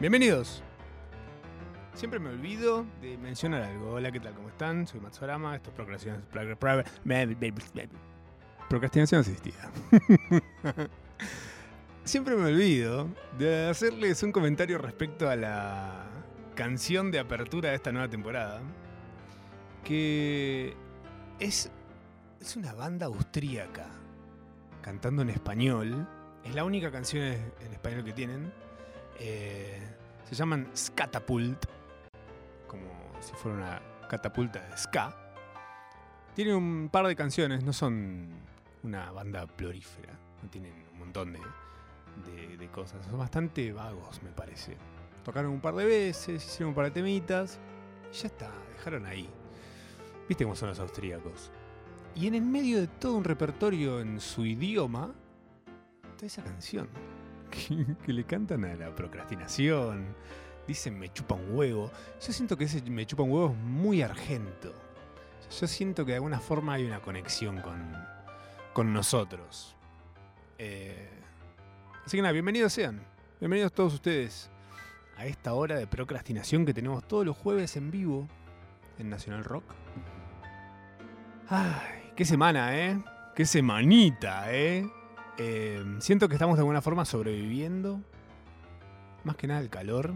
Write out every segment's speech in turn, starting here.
Bienvenidos. Siempre me olvido de mencionar algo. Hola, ¿qué tal? ¿Cómo están? Soy Matsurama. Esto es procrastinación, procrastinación asistida. Siempre me olvido de hacerles un comentario respecto a la canción de apertura de esta nueva temporada. Que es, es una banda austríaca cantando en español. Es la única canción en español que tienen. Eh, se llaman Scatapult, como si fuera una catapulta de ska. Tienen un par de canciones, no son una banda plorífera, no tienen un montón de, cosas, son bastante vagos me parece. Tocaron un par de veces, hicieron un par de temitas y ya está, dejaron ahí. ¿Viste cómo son los austríacos? Y en el medio de todo un repertorio en su idioma, está esa canción. Que, le cantan a la procrastinación. Dicen me chupa un huevo. Yo siento que ese me chupa un huevo es muy argento. Yo siento que de alguna forma hay una conexión con, con nosotros. Eh, así que nada, bienvenidos sean. Bienvenidos todos ustedes a esta hora de procrastinación que tenemos todos los jueves en vivo en Nacional Rock. Ay, Qué semana, ¿eh? Qué semanita, ¿eh? ¿Eh? Siento que estamos de alguna forma sobreviviendo. Más que nada el calor.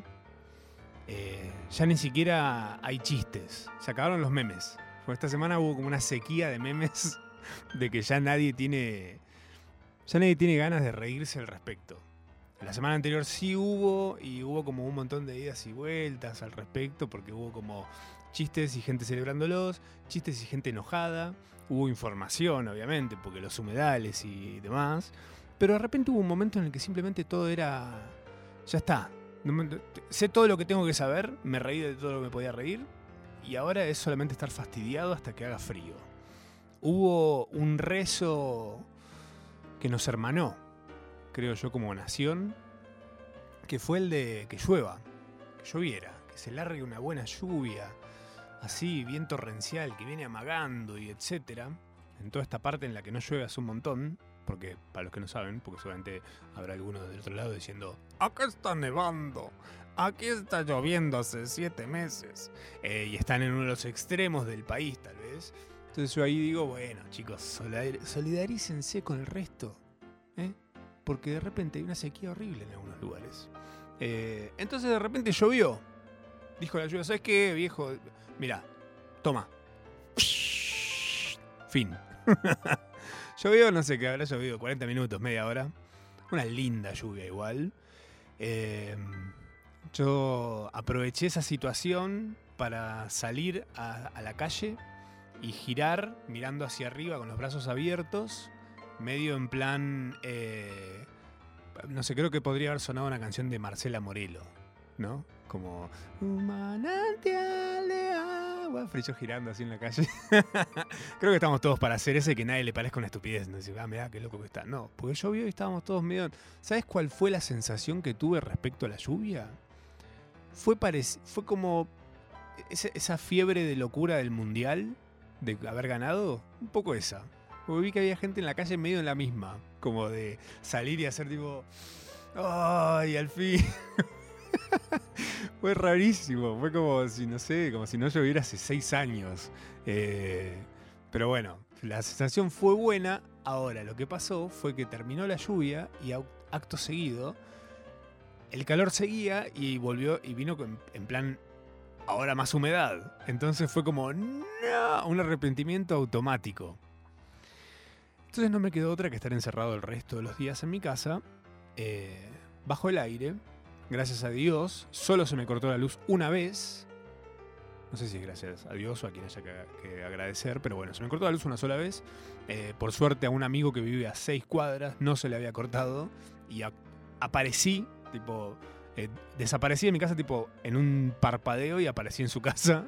Eh, ya ni siquiera hay chistes. Se acabaron los memes. Esta semana hubo como una sequía de memes de que ya nadie tiene. Ya nadie tiene ganas de reírse al respecto. La semana anterior sí hubo y hubo como un montón de idas y vueltas al respecto porque hubo como chistes y gente celebrándolos, chistes y gente enojada, hubo información, obviamente, porque los humedales y demás, pero de repente hubo un momento en el que simplemente todo era, ya está, sé todo lo que tengo que saber, me reí de todo lo que me podía reír, y ahora es solamente estar fastidiado hasta que haga frío. Hubo un rezo que nos hermanó, creo yo como nación, que fue el de que llueva, que lloviera, que se largue una buena lluvia, así, bien torrencial, que viene amagando y etcétera, en toda esta parte en la que no llueve hace un montón, porque para los que no saben, porque seguramente habrá alguno del otro lado diciendo, acá está nevando, aquí está lloviendo hace siete meses, eh, y están en uno de los extremos del país tal vez. Entonces yo ahí digo, bueno chicos, solidarícense con el resto, ¿eh? porque de repente hay una sequía horrible en algunos lugares. Eh, entonces de repente llovió. Dijo la lluvia, ¿sabes qué, viejo? Mira, toma. Fin. Llovió, no sé qué habrá llovido, 40 minutos, media hora. Una linda lluvia igual. Em, yo aproveché esa situación para salir a, la calle y girar mirando hacia arriba con los brazos abiertos, medio en plan... Eh, no sé, creo que podría haber sonado una canción de Marcela Morelo, ¿no? Como un manantial de agua. Girando así en la calle. Creo que estamos todos para hacer ese que nadie le parezca una estupidez. No decir, ah, mirá, qué loco que está. No, porque llovió y estábamos todos medio. ¿Sabes cuál fue la sensación que tuve respecto a la lluvia? Fue, fue como esa, fiebre de locura del mundial, de haber ganado. Un poco esa. Porque vi que había gente en la calle medio en la misma. Como de salir y hacer tipo. ¡Ay, al fin! fue rarísimo. Fue como si, no sé, como si no lloviera hace seis años. Eh, pero bueno, la sensación fue buena. Ahora, lo que pasó fue que terminó la lluvia y acto seguido, el calor seguía y volvió y vino en plan ahora más humedad. Entonces fue como no, un arrepentimiento automático. Entonces no me quedó otra que estar encerrado el resto de los días en mi casa, eh, bajo el aire, gracias a Dios, solo se me cortó la luz una vez. No sé si es gracias a Dios o a quien haya que, agradecer, pero bueno, se me cortó la luz una sola vez. Eh, por suerte a un amigo que vive a seis cuadras no se le había cortado y aparecí, tipo, eh, desaparecí de mi casa tipo en un parpadeo y aparecí en su casa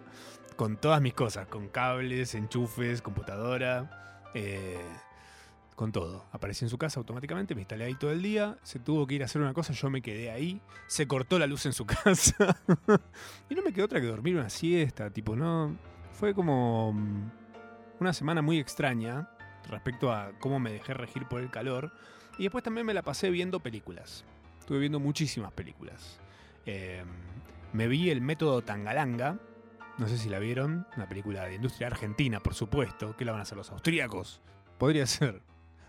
con todas mis cosas, con cables, enchufes, computadora. Eh, con todo. Aparecí en su casa automáticamente, me instalé ahí todo el día, se tuvo que ir a hacer una cosa, yo me quedé ahí, se cortó la luz en su casa y no me quedó otra que dormir una siesta, tipo, no, fue como mm, una semana muy extraña respecto a cómo me dejé regir por el calor y después también me la pasé viendo películas. Estuve viendo muchísimas películas. Eh, me vi el método Tangalanga. No sé si la vieron. Una película de industria argentina, por supuesto. ¿Qué la van a hacer los austríacos? Podría ser.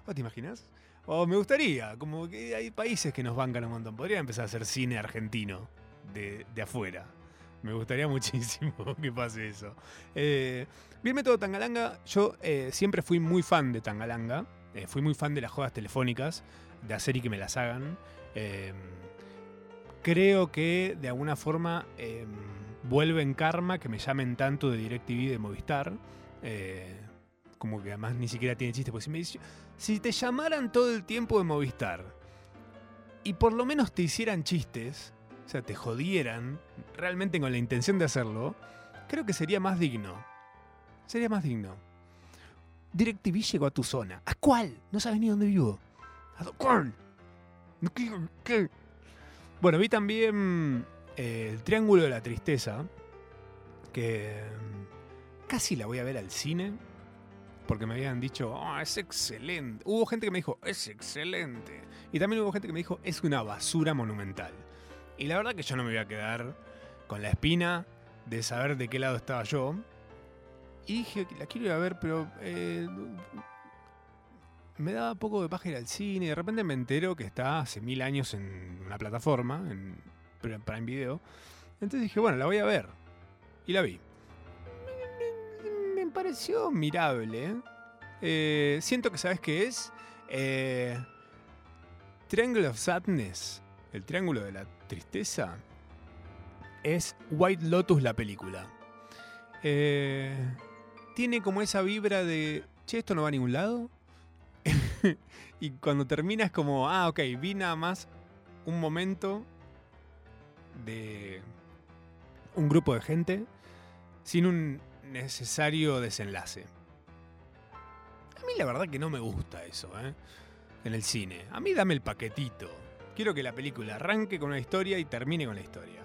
¿Vos te imaginas? O me gustaría. Como que hay países que nos bancan un montón. Podría empezar a hacer cine argentino de, afuera. Me gustaría muchísimo que pase eso. Eh, vi el método Tangalanga. Yo eh, siempre fui muy fan de Tangalanga. Eh, fui muy fan de las jodas telefónicas, de hacer y que me las hagan. Eh, creo que de alguna forma vuelve en karma que me llamen tanto de DirecTV de Movistar. Eh, como que además ni siquiera tiene chiste. Porque si, me si te llamaran todo el tiempo de Movistar y por lo menos te hicieran chistes, o sea, te jodieran realmente con la intención de hacerlo, creo que sería más digno. Sería más digno. DirecTV llegó a tu zona. ¿A cuál? No sabes ni dónde vivo. ¿A cuál? ¿Qué? Bueno, vi también eh, El Triángulo de la Tristeza, que mm, casi la voy a ver al cine, porque me habían dicho, "Oh, es excelente. Hubo gente que me dijo, es excelente. Y también hubo gente que me dijo, es una basura monumental. Y la verdad que yo no me voy a quedar con la espina de saber de qué lado estaba yo. Y dije, la quiero ir a ver, pero eh, me daba poco de paja ir al cine. Y de repente me entero que está hace mil años en una plataforma, en Pr- Prime Video. Entonces dije, bueno, la voy a ver. Y la vi. Pareció mirable. Eh, siento que sabes qué es. Eh, Triangle of Sadness, el triángulo de la tristeza, es White Lotus la película. Eh, tiene como esa vibra de, che, esto no va a ningún lado. y cuando termina es como, ah, ok, vi nada más un momento de un grupo de gente sin un necesario desenlace. A mí la verdad que no me gusta eso, ¿eh? En el cine. A mí dame el paquetito. Quiero que la película arranque con una historia y termine con la historia.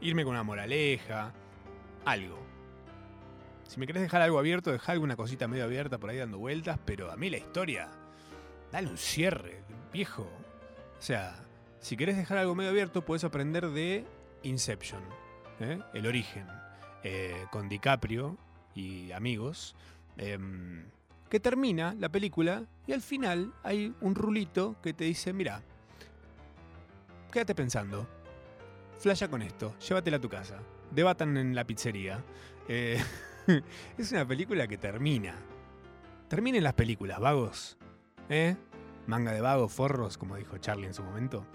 Irme con una moraleja, algo. Si me querés dejar algo abierto, deja alguna cosita medio abierta por ahí dando vueltas, pero a mí la historia, dale un cierre, viejo. O sea, si querés dejar algo medio abierto, puedes aprender de Inception, ¿eh? el origen, eh, con DiCaprio y amigos, em, que termina la película y al final hay un rulito que te dice, mira, quédate pensando, flasha con esto, llévatela a tu casa, debatan en la pizzería. Eh, es una película que termina. Terminen las películas, vagos. ¿Eh? Manga de vagos, forros, como dijo Charlie en su momento.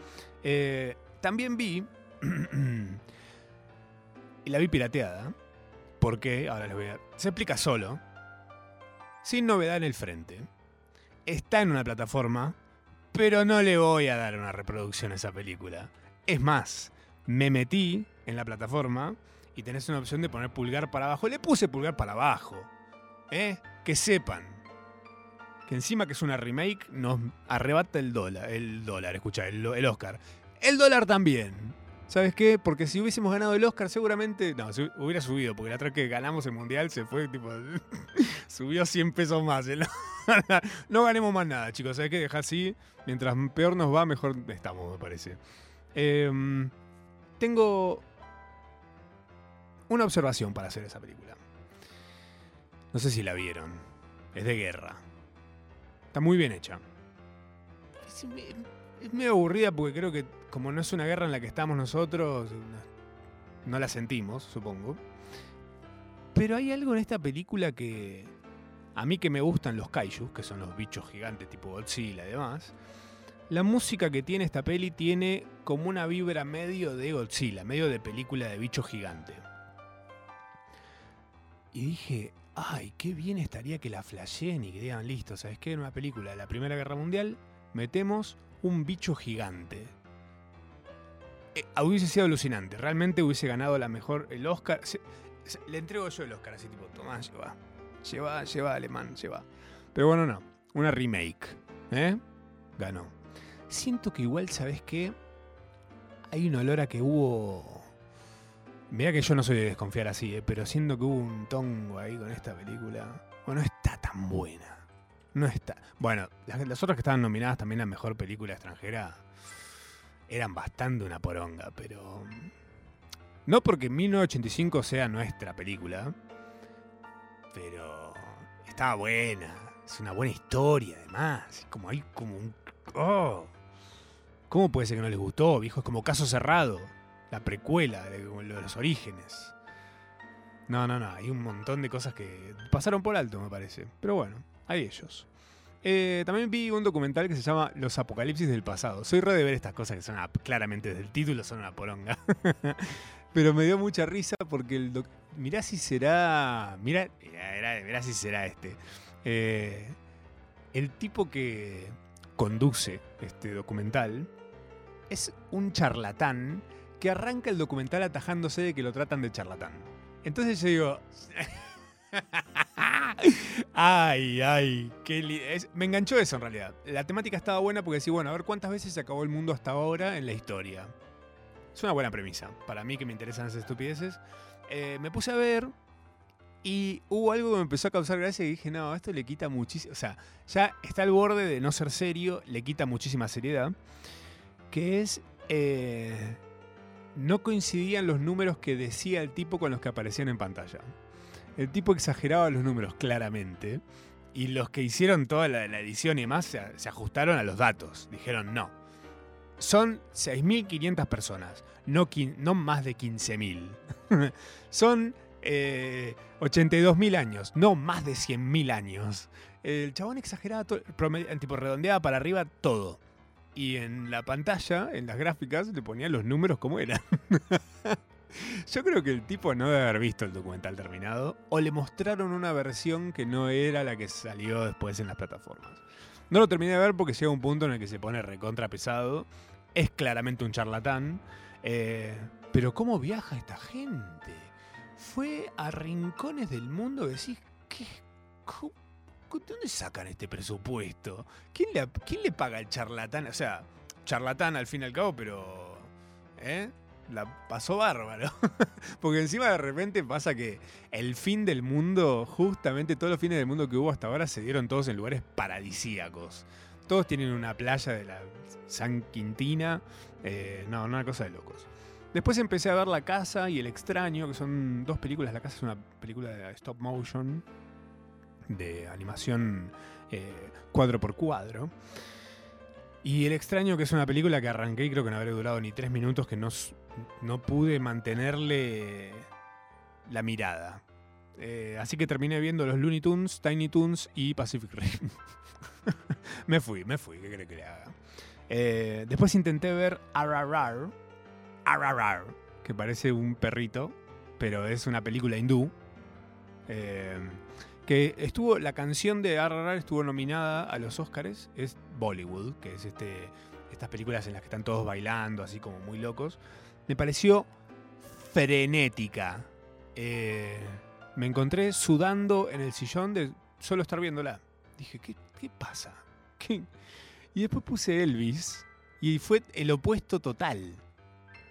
Eh, también vi. y la vi pirateada. Porque, ahora les voy a. Se explica solo. Sin novedad en el frente. Está en una plataforma. Pero no le voy a dar una reproducción a esa película. Es más, me metí en la plataforma y tenés una opción de poner pulgar para abajo. Le puse pulgar para abajo. ¿Eh? Que sepan. Que encima que es una remake nos arrebata el dólar. El dólar, escucha, el, el Oscar. El dólar también. ¿Sabes qué? Porque si hubiésemos ganado el Oscar, seguramente. No, se hubiera subido, porque la otra vez que ganamos el mundial se fue, tipo. subió 100 pesos más. dólar. no ganemos más nada, chicos. ¿Sabes qué? Deja así. Mientras peor nos va, mejor estamos, me parece. Em, tengo una observación para hacer esa película. No sé si la vieron. Es de guerra. Está muy bien hecha. Es, me- es medio aburrida porque creo que como no es una guerra en la que estamos nosotros, no la sentimos, supongo. Pero hay algo en esta película que a mí que me gustan los kaijus, que son los bichos gigantes tipo Godzilla y demás. La música que tiene esta peli tiene como una vibra medio de Godzilla, medio de película de bicho gigante. Y dije, ay, qué bien estaría que la flasheen y que digan, listo, ¿sabes qué? En una película de la Primera Guerra Mundial metemos un bicho gigante. Eh, hubiese sido alucinante, realmente hubiese ganado la mejor, el Oscar. Le entrego yo el Oscar, así tipo, tomá, lleva. Lleva, lleva, alemán, lleva. Pero bueno, no, una remake, ¿eh? Ganó. Siento que igual, ¿sabes qué? Hay un olor a que hubo... Mira que yo no soy de desconfiar así, ¿eh? pero siento que hubo un tongo ahí con esta película. O no está tan buena. No está. Bueno, las, otras que estaban nominadas también a mejor película extranjera eran bastante una poronga, pero... No porque 1985 sea nuestra película, pero estaba buena. Es una buena historia, además. Como hay como un. Oh. ¿Cómo puede ser que no les gustó, viejo? Es como caso cerrado. La precuela de, los orígenes. No, no, no. Hay un montón de cosas que pasaron por alto, me parece. Pero bueno, hay ellos. Eh, también vi un documental que se llama Los Apocalipsis del Pasado. Soy re de ver estas cosas que son claramente desde el título son una poronga. Pero me dio mucha risa porque el mirá si será. Mirá, mirá, si será este. Eh, el tipo que conduce este documental es un charlatán que arranca el documental atajándose de que lo tratan de charlatán. Entonces yo digo. ay, ay, qué me enganchó eso en realidad. La temática estaba buena porque decía, bueno, a ver cuántas veces se acabó el mundo hasta ahora en la historia. Es una buena premisa. Para mí que me interesan esas estupideces. Eh, me puse a ver y hubo algo que me empezó a causar gracia y dije, no, esto le quita muchísimo. O sea, ya está al borde de no ser serio, le quita muchísima seriedad. Que es. Eh, no coincidían los números que decía el tipo con los que aparecían en pantalla. El tipo exageraba los números claramente. Y los que hicieron toda la, edición y demás se ajustaron a los datos. Dijeron, no, son 6.500 personas, no, más de 15.000. Son eh, 82.000 años, no más de 100.000 años. El chabón exageraba, todo, tipo redondeaba para arriba todo. Y en la pantalla, en las gráficas, le ponía los números como eran. Yo creo que el tipo no debe haber visto el documental terminado o le mostraron una versión que no era la que salió después en las plataformas. No lo terminé de ver porque llega un punto en el que se pone recontra pesado es claramente un charlatán. Eh, pero ¿cómo viaja esta gente? Fue a rincones del mundo decís, ¿qué, ¿de dónde sacan este presupuesto? ¿Quién le, ¿Quién le paga al charlatán? O sea, charlatán al fin y al cabo, pero... ¿eh? La pasó bárbaro. Porque encima de repente pasa que el fin del mundo, justamente todos los fines del mundo que hubo hasta ahora se dieron todos en lugares paradisíacos. Todos tienen una playa de la San Quintina. Eh, no, una cosa de locos. Después empecé a ver La Casa y El Extraño, que son dos películas. La Casa es una película de stop motion, de animación eh, cuadro por cuadro. Y El Extraño, que es una película que arranqué y creo que no habré durado ni tres minutos, que no, no pude mantenerle la mirada. Eh, así que terminé viendo los Looney Tunes, Tiny Toons y Pacific Rim. me fui, me fui, ¿qué cree que le haga? Eh, después intenté ver Ararar, Ararar, que parece un perrito, pero es una película hindú. Eh, que estuvo, la canción de Ararar estuvo nominada a los Oscars, es Bollywood, que es este, estas películas en las que están todos bailando, así como muy locos. Me pareció frenética. Eh, me encontré sudando en el sillón de solo estar viéndola. Dije, ¿qué, ¿qué pasa? Y después puse Elvis y fue el opuesto total.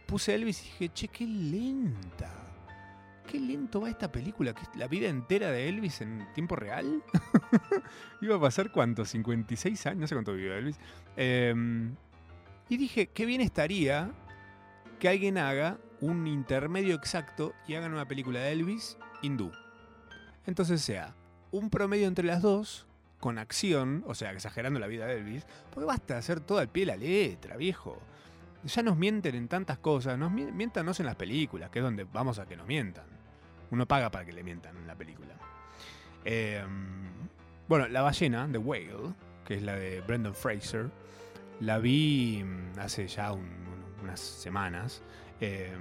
Puse Elvis y dije, che, qué lenta. Qué lento va esta película. ¿La vida entera de Elvis en tiempo real? Iba a pasar cuánto, 56 años, no sé cuánto vivió Elvis. Em, y dije, qué bien estaría que alguien haga un intermedio exacto y hagan una película de Elvis hindú. Entonces sea un promedio entre las dos con acción, o sea, exagerando la vida de Elvis, porque basta hacer todo al pie de la letra, viejo. Ya nos mienten en tantas cosas, nos miéntanos en las películas, que es donde vamos a que nos mientan. Uno paga para que le mientan en la película. Em, bueno, La ballena, The Whale, que es la de Brendan Fraser, la vi mm, hace ya semanas. Em,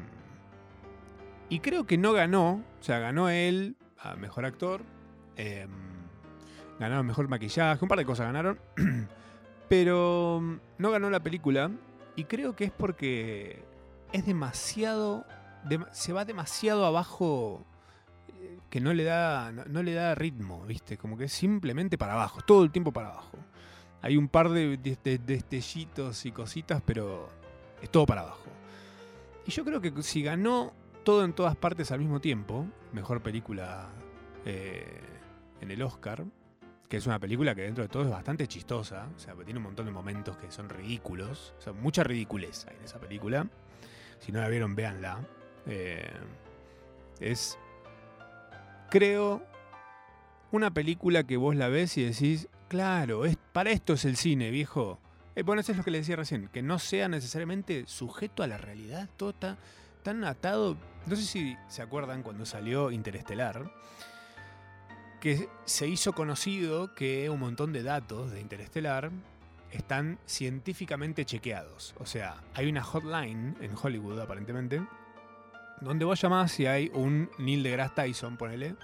y creo que no ganó, o sea, ganó él a mejor actor. Em, Ganaron mejor maquillaje, un par de cosas ganaron. Pero mm, no ganó la película. Y creo que es porque es demasiado. se va demasiado abajo. Eh, que no le da. No, le da ritmo, ¿viste? Como que es simplemente para abajo. Todo el tiempo para abajo. Hay un par de, destellitos y cositas, pero es todo para abajo. Y yo creo que si ganó todo en todas partes al mismo tiempo, mejor película eh, en el Oscar, que es una película que dentro de todo es bastante chistosa, o sea, tiene un montón de momentos que son ridículos, o sea, mucha ridiculez hay en esa película. Si no la vieron, véanla. Eh, es, creo, una película que vos la ves y decís, claro, es, para esto es el cine, viejo. Eh, bueno, eso es lo que le decía recién, que no sea necesariamente sujeto a la realidad, todo está tan atado. No sé si se acuerdan cuando salió Interestelar, que se hizo conocido que un montón de datos de Interestelar están científicamente chequeados. O sea, hay una hotline en Hollywood, aparentemente, donde vos llamás si hay un Neil deGrasse Tyson, ponele,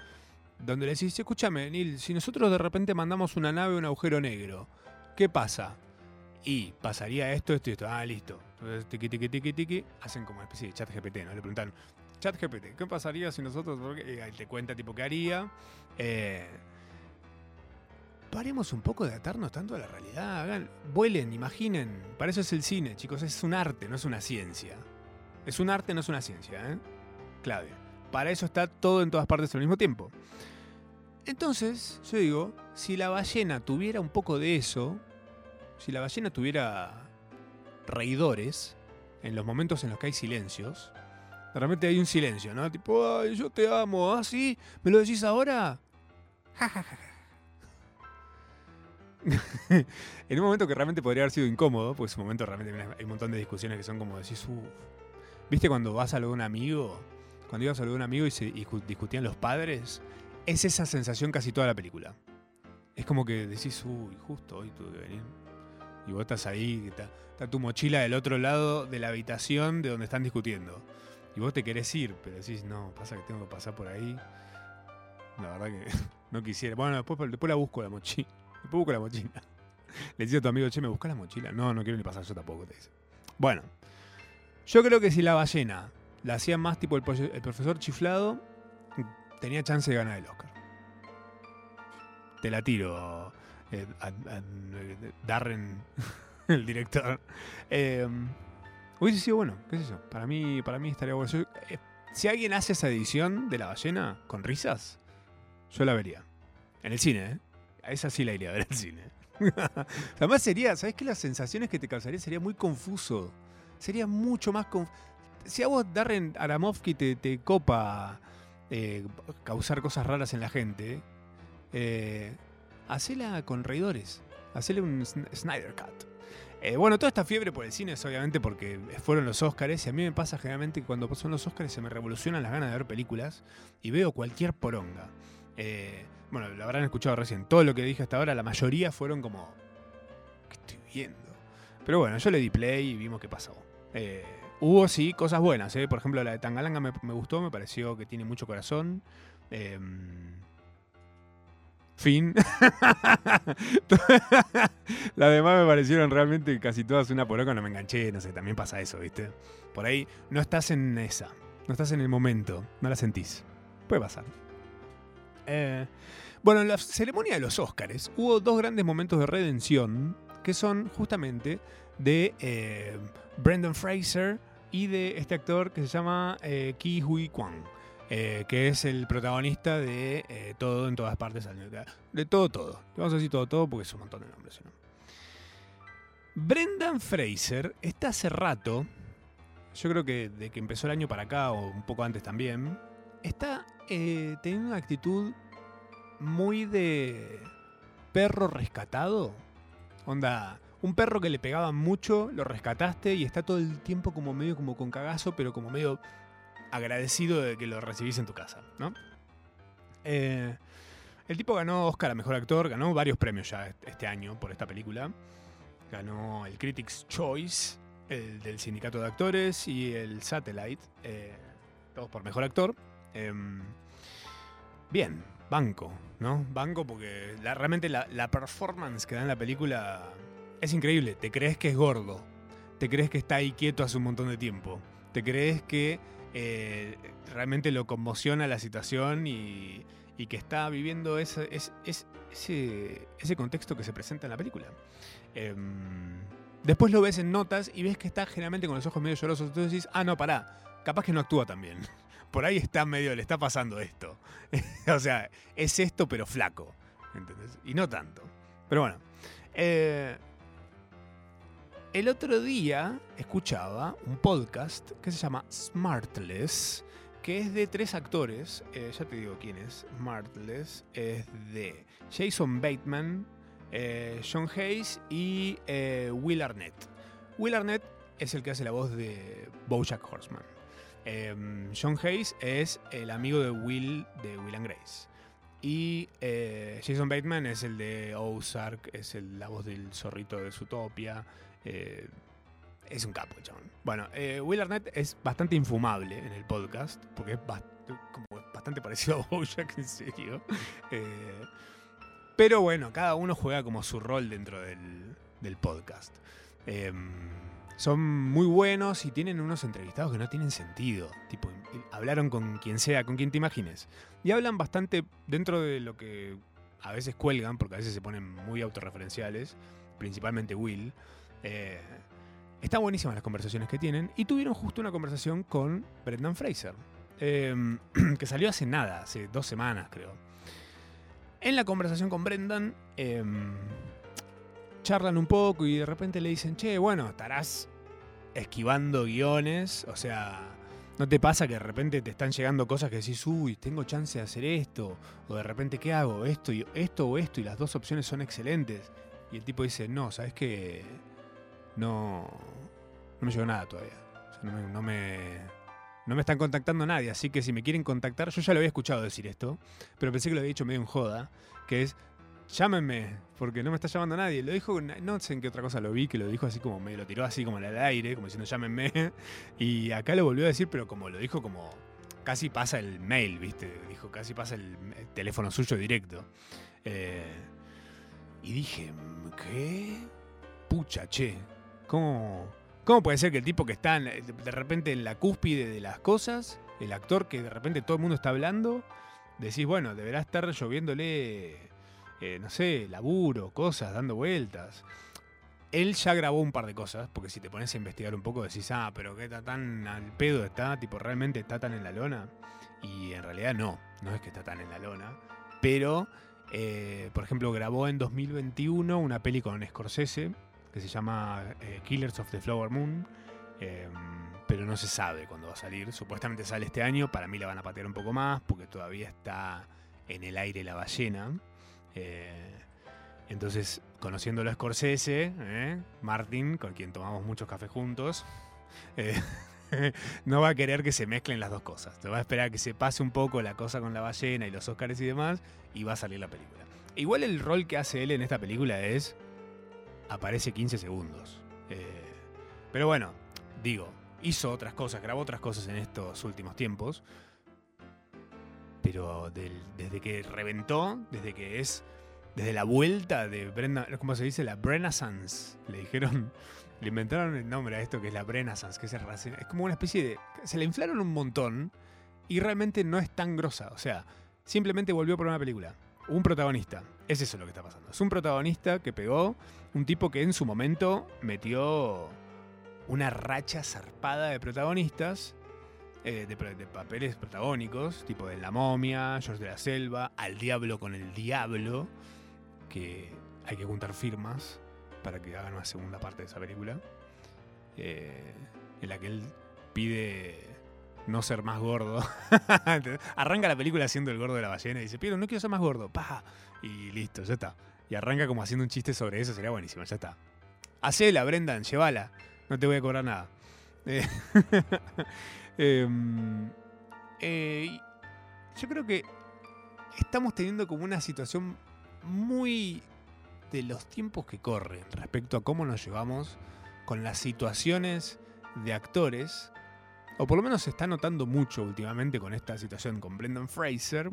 donde le decís, escúchame, Neil, si nosotros de repente mandamos una nave a un agujero negro, ¿qué pasa? Y pasaría esto, esto y esto. Ah, listo. Entonces, tiki, tiki, tiki, tiki, hacen como una especie de chat GPT, ¿no? Le preguntan, chat GPT, ¿qué pasaría si nosotros... Ahí te cuenta tipo qué haría. Eh, paremos un poco de atarnos tanto a la realidad. Hagan, vuelen, imaginen. Para eso es el cine, chicos. Es un arte, no es una ciencia. Es un arte, no es una ciencia, ¿eh? Clave. Para eso está todo en todas partes al mismo tiempo. Entonces, yo digo, si la ballena tuviera un poco de eso, si la ballena tuviera reidores, en los momentos en los que hay silencios, de repente hay un silencio, ¿no? Tipo, ay, yo te amo, ¿ah, sí? ¿Me lo decís ahora? en un momento que realmente podría haber sido incómodo, pues en un momento realmente hay un montón de discusiones que son como decís, uff. ¿Viste cuando vas a lo de un amigo? Cuando ibas a lo de un amigo y, y discutían los padres, es esa sensación casi toda la película. Es como que decís, uy, justo hoy tuve que venir y vos estás ahí, está, tu mochila del otro lado de la habitación de donde están discutiendo. Y vos te querés ir, pero decís, no, pasa que tengo que pasar por ahí. La verdad que no quisiera. Bueno, después, después la busco la mochila. Después busco la mochila. Le dice a tu amigo, che, ¿me buscas la mochila? No, no quiero ni pasar yo tampoco, te dice. Bueno, yo creo que si la ballena la hacía más tipo el profesor chiflado, tenía chance de ganar el Oscar. Te la tiro, eh, Darren, el director. Eh, hubiese sido bueno, qué sé yo. Para mí, para mí estaría bueno. Eh, si alguien hace esa edición de La Ballena con risas, yo la vería. En el cine, ¿eh? A esa sí la iría a ver al cine. Además sería, ¿sabes qué? Las sensaciones que te causaría sería muy confuso. Sería mucho más confuso. Si a vos Darren Aramovsky te, te copa causar cosas raras en la gente, eh, hacela con reidores. Hacele un Snyder Cut. Eh, bueno, toda esta fiebre por el cine es obviamente porque fueron los Oscars y a mí me pasa generalmente que cuando son los Oscars se me revolucionan las ganas de ver películas y veo cualquier poronga. Eh, bueno, lo habrán escuchado recién. Todo lo que dije hasta ahora, la mayoría fueron como... ¿Qué estoy viendo? Pero bueno, yo le di play y vimos qué pasó. Eh, hubo sí cosas buenas, por ejemplo la de Tangalanga me, me, gustó, me pareció que tiene mucho corazón. Fin. Las demás me parecieron realmente casi todas una por otra, no me enganché, no sé, también pasa eso, ¿viste? Por ahí no estás en esa, no estás en el momento, no la sentís. Puede pasar. Eh, bueno, en la ceremonia de los Óscares hubo dos grandes momentos de redención que son justamente de eh, Brendan Fraser y de este actor que se llama eh, Ki Hui Kwan. Eh, que es el protagonista de eh, Todo en todas partes. De todo, todo. Vamos a decir todo, todo porque es un montón de nombres. Brendan Fraser está hace rato, yo creo que de que empezó el año para acá o un poco antes también, está eh, teniendo una actitud muy de perro rescatado. Onda, un perro que le pegaban mucho, lo rescataste y está todo el tiempo como medio como con cagazo, pero como medio agradecido de que lo recibís en tu casa, ¿no? Eh, el tipo ganó Oscar a Mejor Actor, ganó varios premios ya este año por esta película. Ganó el Critics' Choice, el del Sindicato de Actores y el Satellite, eh, todos por Mejor Actor. Em, bien, banco, ¿no? Banco porque realmente la, la performance que da en la película es increíble. Te crees que es gordo, te crees que está ahí quieto hace un montón de tiempo, te crees que eh, realmente lo conmociona la situación y, que está viviendo ese, ese, contexto que se presenta en la película. Em, después lo ves en notas y ves que está generalmente con los ojos medio llorosos. Entonces dices, ah, no, pará, capaz que no actúa tan bien. Por ahí está medio, le está pasando esto. o sea, es esto pero flaco. ¿entendés? Y no tanto. Pero bueno. Eh, el otro día escuchaba un podcast que se llama Smartless, que es de tres actores. Eh, ya te digo quién es. Smartless es de Jason Bateman, eh, John Hayes y eh, Will Arnett. Will Arnett es el que hace la voz de Bojack Horseman. Em, John Hayes es el amigo de Will de Will and Grace. Y eh, Jason Bateman es el de Ozark, es la voz del zorrito de Zootopia. Eh, es un capo, chabón. Bueno, eh, Will Arnett es bastante infumable en el podcast, porque es bastante parecido a Bojack, en serio. Eh, pero bueno, cada uno juega como su rol dentro del, podcast. Em, son muy buenos y tienen unos entrevistados que no tienen sentido. Tipo, hablaron con quien sea, con quien te imagines. Y hablan bastante dentro de lo que a veces cuelgan, porque a veces se ponen muy autorreferenciales, principalmente Will. Eh, están buenísimas las conversaciones que tienen. Y tuvieron justo una conversación con Brendan Fraser, em, que salió hace nada, hace dos semanas creo. En la conversación con Brendan, em, charlan un poco y de repente le dicen, che, bueno, estarás esquivando guiones, o sea, ¿no te pasa que de repente te están llegando cosas que decís, uy, tengo chance de hacer esto? O de repente, ¿qué hago? Esto, y, esto o esto, y las dos opciones son excelentes. Y el tipo dice, no, ¿sabes qué? No, no me llegó nada todavía. No, me, no, me, están contactando nadie, así que si me quieren contactar, yo ya lo había escuchado decir esto, pero pensé que lo había dicho medio en joda, que es, llámenme, porque no me está llamando nadie. Lo dijo, no sé en qué otra cosa lo vi, que lo dijo así como, me lo tiró así como el aire, como diciendo, llámenme. Y acá lo volvió a decir, pero como lo dijo como, casi pasa el mail, ¿viste? Dijo, casi pasa el, el teléfono suyo directo. Eh, y dije, ¿qué? Pucha, che. ¿Cómo, ¿Cómo puede ser que el tipo que está de repente en la cúspide de las cosas, el actor que de repente todo el mundo está hablando, decís, bueno, deberá estar lloviéndole, eh, no sé, laburo, cosas, dando vueltas. Él ya grabó un par de cosas, porque si te pones a investigar un poco decís, ah, pero que está tan al pedo está, tipo, realmente está tan en la lona. Y en realidad no, no es que está tan en la lona. Pero, eh, por ejemplo, grabó en 2021 una peli con Scorsese que se llama eh, Killers of the Flower Moon. eh, pero no se sabe cuándo va a salir. Supuestamente sale este año. Para mí la van a patear un poco más porque todavía está en el aire la ballena. Eh, entonces, conociéndolo a Scorsese, ¿eh? Martin, con quien tomamos muchos cafés juntos, no va a querer que se mezclen las dos cosas. Te va a esperar que se pase un poco la cosa con la ballena y los Oscars y demás, y va a salir la película. Igual el rol que hace él en esta película es. Aparece 15 segundos. Eh, pero bueno, digo, hizo otras cosas, grabó otras cosas en estos últimos tiempos. Pero desde que reventó, desde que es. Desde la vuelta de Brenda. ¿Cómo se dice? La Renaissance. Le dijeron. Le inventaron el nombre a esto que es la Renaissance, que es, el es como una especie de. Se la inflaron un montón y realmente no es tan grosa. O sea, simplemente volvió por una película. Un protagonista. Es eso lo que está pasando. Es un protagonista que pegó. Un tipo que en su momento metió una racha zarpada de protagonistas. eh, de, papeles protagónicos, tipo de La Momia, George de la Selva, Al Diablo con el Diablo, que hay que juntar firmas para que hagan una segunda parte de esa película, eh, en la que él pide no ser más gordo. arranca la película haciendo el gordo de la ballena y dice, pero no quiero ser más gordo, pa. Y listo, ya está. Y arranca como haciendo un chiste sobre eso, sería buenísimo, ya está. Hacela, Brendan, llévala, no te voy a cobrar nada. Eh, em, eh, yo creo que estamos teniendo como una situación muy de los tiempos que corren respecto a cómo nos llevamos con las situaciones de actores, o por lo menos se está notando mucho últimamente con esta situación con Brendan Fraser,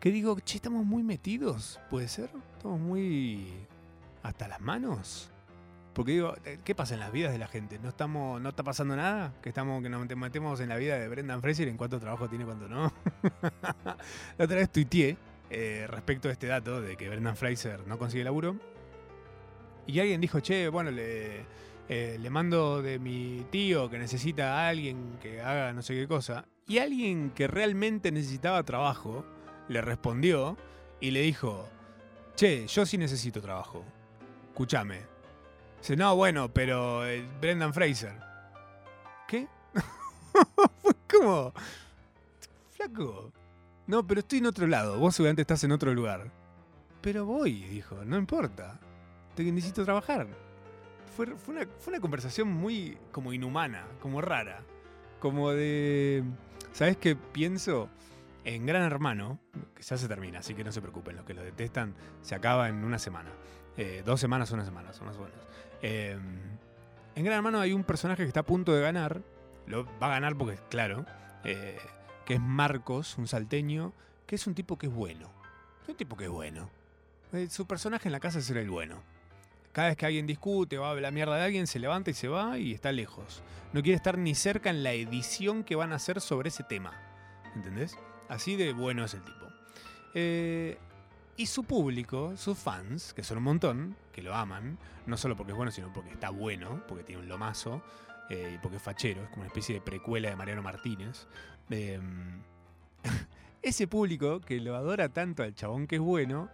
que digo, che, estamos muy metidos, puede ser, estamos muy hasta las manos. Porque digo, eh, ¿qué pasa en las vidas de la gente? ¿No estamos, no está pasando nada? Que estamos, que nos metemos en la vida de Brendan Fraser en cuánto trabajo tiene, cuánto no. la otra vez tuiteé eh, respecto a este dato de que Brendan Fraser no consigue laburo. Y alguien dijo, che, bueno, le, eh, le mando de mi tío que necesita a alguien que haga no sé qué cosa. Y alguien que realmente necesitaba trabajo le respondió y le dijo, che, yo sí necesito trabajo. Escúchame. Dice, no, bueno, pero eh, Brendan Fraser. ¿Qué? Como... Flaco. No, pero estoy en otro lado. Vos seguramente estás en otro lugar. Pero voy, dijo, no importa. Te necesito trabajar. Fue, fue, una, fue una conversación muy como inhumana, como rara. Como de... ¿Sabes qué pienso? En Gran Hermano, que ya se termina, así que no se preocupen, los que lo detestan, se acaba en una semana. Eh, dos semanas, una semana, son más buenos. Eh, en Gran Hermano hay un personaje que está a punto de ganar, lo va a ganar porque, claro, eh, que es Marcos, un salteño, que es un tipo que es bueno. Un tipo que es bueno. Eh, su personaje en la casa es ser el bueno. Cada vez que alguien discute o habla la mierda de alguien, se levanta y se va y está lejos. No quiere estar ni cerca en la edición que van a hacer sobre ese tema. ¿Entendés? Así de bueno es el tipo. Eh, y su público, sus fans, que son un montón, que lo aman, no solo porque es bueno, sino porque está bueno, porque tiene un lomazo, eh, y porque es fachero, es como una especie de precuela de Mariano Martínez. Eh, ese público que lo adora tanto al chabón que es bueno,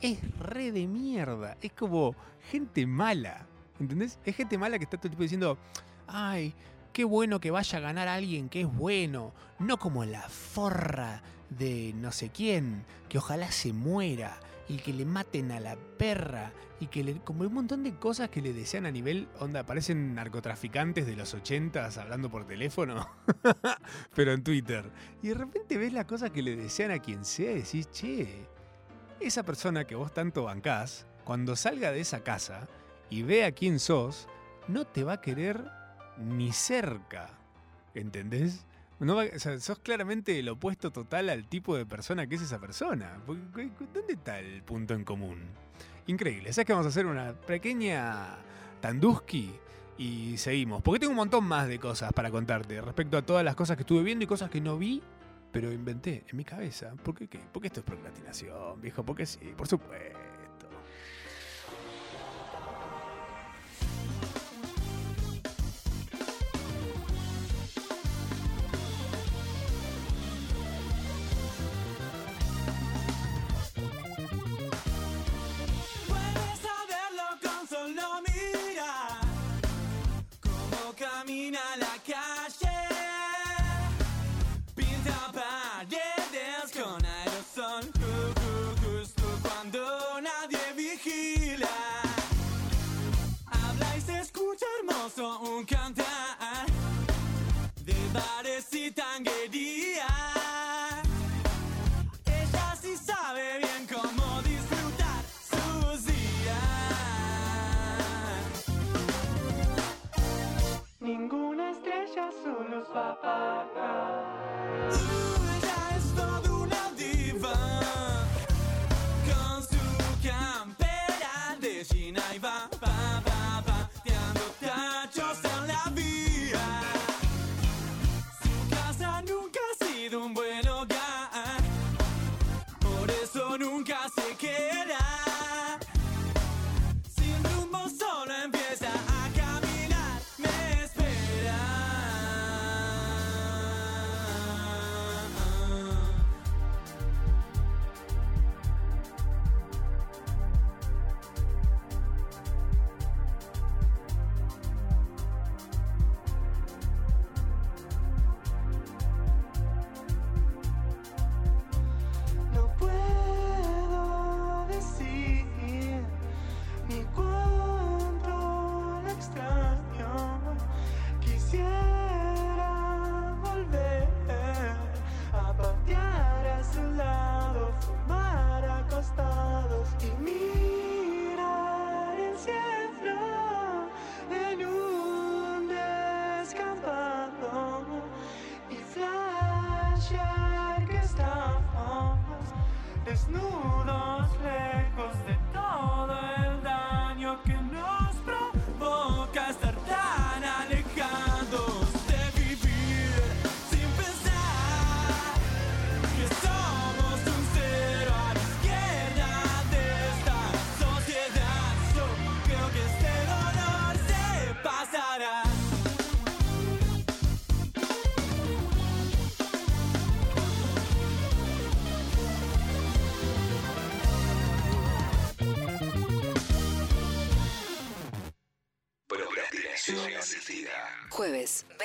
es re de mierda. Es como gente mala. ¿Entendés? Es gente mala que está todo el tiempo diciendo, ay, qué bueno que vaya a ganar alguien que es bueno, no como la forra de no sé quién, que ojalá se muera y que le maten a la perra y que le como un montón de cosas que le desean a nivel onda, parecen narcotraficantes de los ochentas hablando por teléfono, pero en Twitter. Y de repente ves las cosas que le desean a quien sea y decís, che, esa persona que vos tanto bancás, cuando salga de esa casa y vea quién sos, no te va a querer ni cerca. ¿Entendés? No o sea, sos claramente el opuesto total al tipo de persona que es esa persona. ¿Dónde está el punto en común? Increíble. ¿Sabes que vamos a hacer una pequeña Tanduski? Y seguimos. Porque tengo un montón más de cosas para contarte respecto a todas las cosas que estuve viendo y cosas que no vi, pero inventé en mi cabeza. ¿Por qué qué? Porque esto es procrastinación, viejo. Porque sí, por supuesto.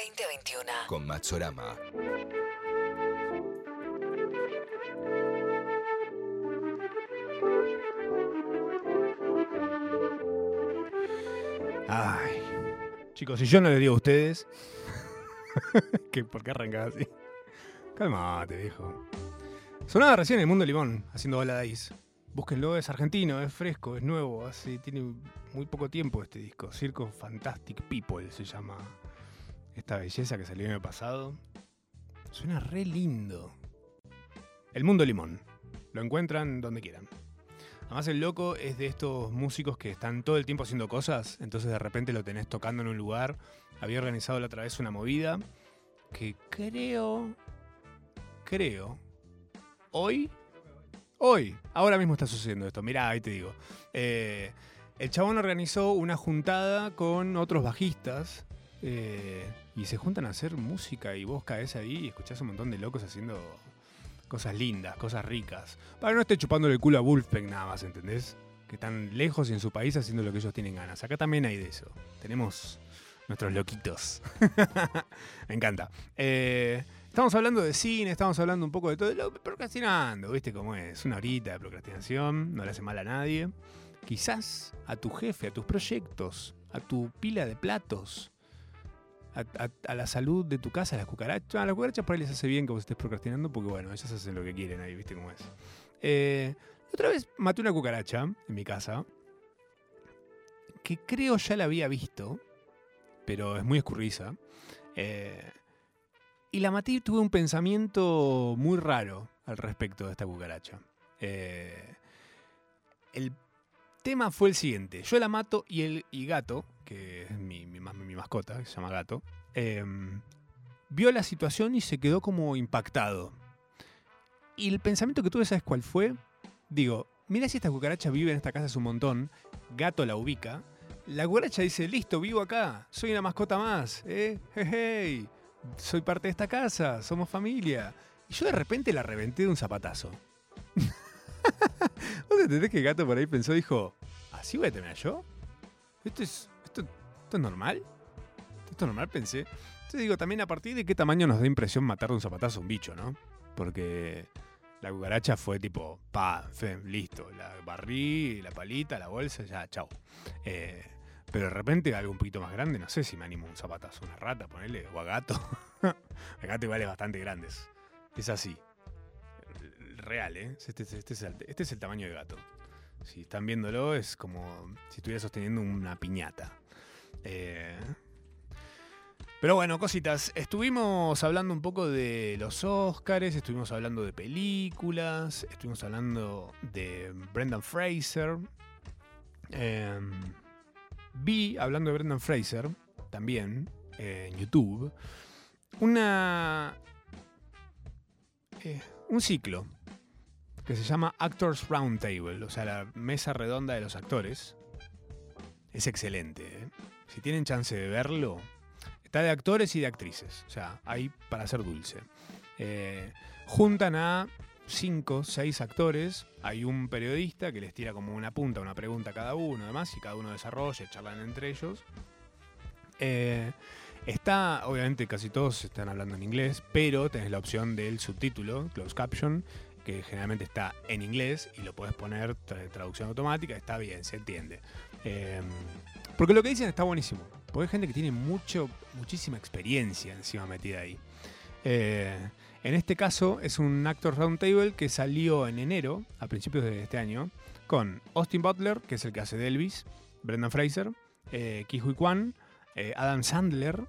2021. Con Matsorama. Ay. Chicos, si yo no le digo a ustedes. que ¿Por qué arrancás así? Calmate, viejo. Sonaba recién el Mundo Limón, haciendo ice. Búsquenlo, es argentino, es fresco, es nuevo, hace, tiene muy poco tiempo este disco. Circo Fantastic People se llama esta belleza que salió el año pasado. Suena re lindo. El Mundo Limón. Lo encuentran donde quieran. Además el loco es de estos músicos que están todo el tiempo haciendo cosas, entonces de repente lo tenés tocando en un lugar. Había organizado la otra vez una movida que creo, creo, hoy, hoy, ahora mismo está sucediendo esto. Mirá, ahí te digo. Eh, el chabón organizó una juntada con otros bajistas eh, y se juntan a hacer música y vos caes ahí y escuchás un montón de locos haciendo cosas lindas, cosas ricas. Para no esté chupándole el culo a Wolfpack nada más, ¿entendés? Que están lejos y en su país haciendo lo que ellos tienen ganas. Acá también hay de eso. Tenemos nuestros loquitos. Me encanta. Eh, estamos hablando de cine, estamos hablando un poco de todo, lo, procrastinando, ¿viste cómo es? Una horita de procrastinación, no le hace mal a nadie. Quizás a tu jefe, a tus proyectos, a tu pila de platos, a, la salud de tu casa, las cucarachas. A las cucarachas por ahí les hace bien que vos estés procrastinando porque, bueno, ellas hacen lo que quieren ahí, ¿viste cómo es? Eh, otra vez maté una cucaracha en mi casa que creo ya la había visto, pero es muy escurriza. Eh, y la maté y tuve un pensamiento muy raro al respecto de esta cucaracha. Eh, el tema fue el siguiente. Yo la mato y el y gato, que es mi, mi ma- mi mascota, que se llama gato, eh, vio la situación y se quedó como impactado. Y el pensamiento que tuve, ¿sabes cuál fue? Digo, mira si esta cucaracha vive en esta casa hace un montón, gato la ubica. La cucaracha dice, listo, vivo acá, soy una mascota más, ¿eh? Soy parte de esta casa, somos familia. Y yo de repente la reventé de un zapatazo. ¿Vos entendés que el gato por ahí pensó, dijo, ¿así voy a terminar yo? ¿Esto es, esto, es normal? ¿Esto es normal? Pensé. Entonces digo, también a partir de qué tamaño nos da impresión matar de un zapatazo a un bicho, ¿no? Porque la cucaracha fue tipo, pa, fe, listo, la barrí, la palita, la bolsa, ya, chau. Eh, pero de repente algo un poquito más grande, no sé si me animo un zapatazo, una rata, ponele, o a gato. a gato igual es bastante grandes. Es así. Real, ¿eh? Este, es- este es el, este es el tamaño de gato. Si están viéndolo, es como si estuviera sosteniendo una piñata. Eh, pero bueno, cositas. Estuvimos hablando un poco de los Oscars, estuvimos hablando de películas, estuvimos hablando de Brendan Fraser. Eh, vi, hablando de Brendan Fraser, también eh, en YouTube, una. eh, un ciclo que se llama Actors Roundtable, o sea, la mesa redonda de los actores. Es excelente. ¿eh? Si tienen chance de verlo, está de actores y de actrices. O sea, hay para hacer dulce. Eh, juntan a cinco, seis actores. Hay un periodista que les tira como una punta, una pregunta a cada uno, además, y cada uno desarrolla, charlan entre ellos. Eh, está, obviamente, casi todos están hablando en inglés, pero tenés la opción del subtítulo, closed caption, que generalmente está en inglés y lo puedes poner tra- traducción automática, está bien, se entiende. Eh, porque lo que dicen está buenísimo. Porque hay gente que tiene mucho, muchísima experiencia encima metida ahí. Eh, en este caso es un Actor Roundtable que salió en enero, a principios de este año, con Austin Butler, que es el que hace de Elvis, Brendan Fraser, eh, Kwan, eh, Adam Sandler,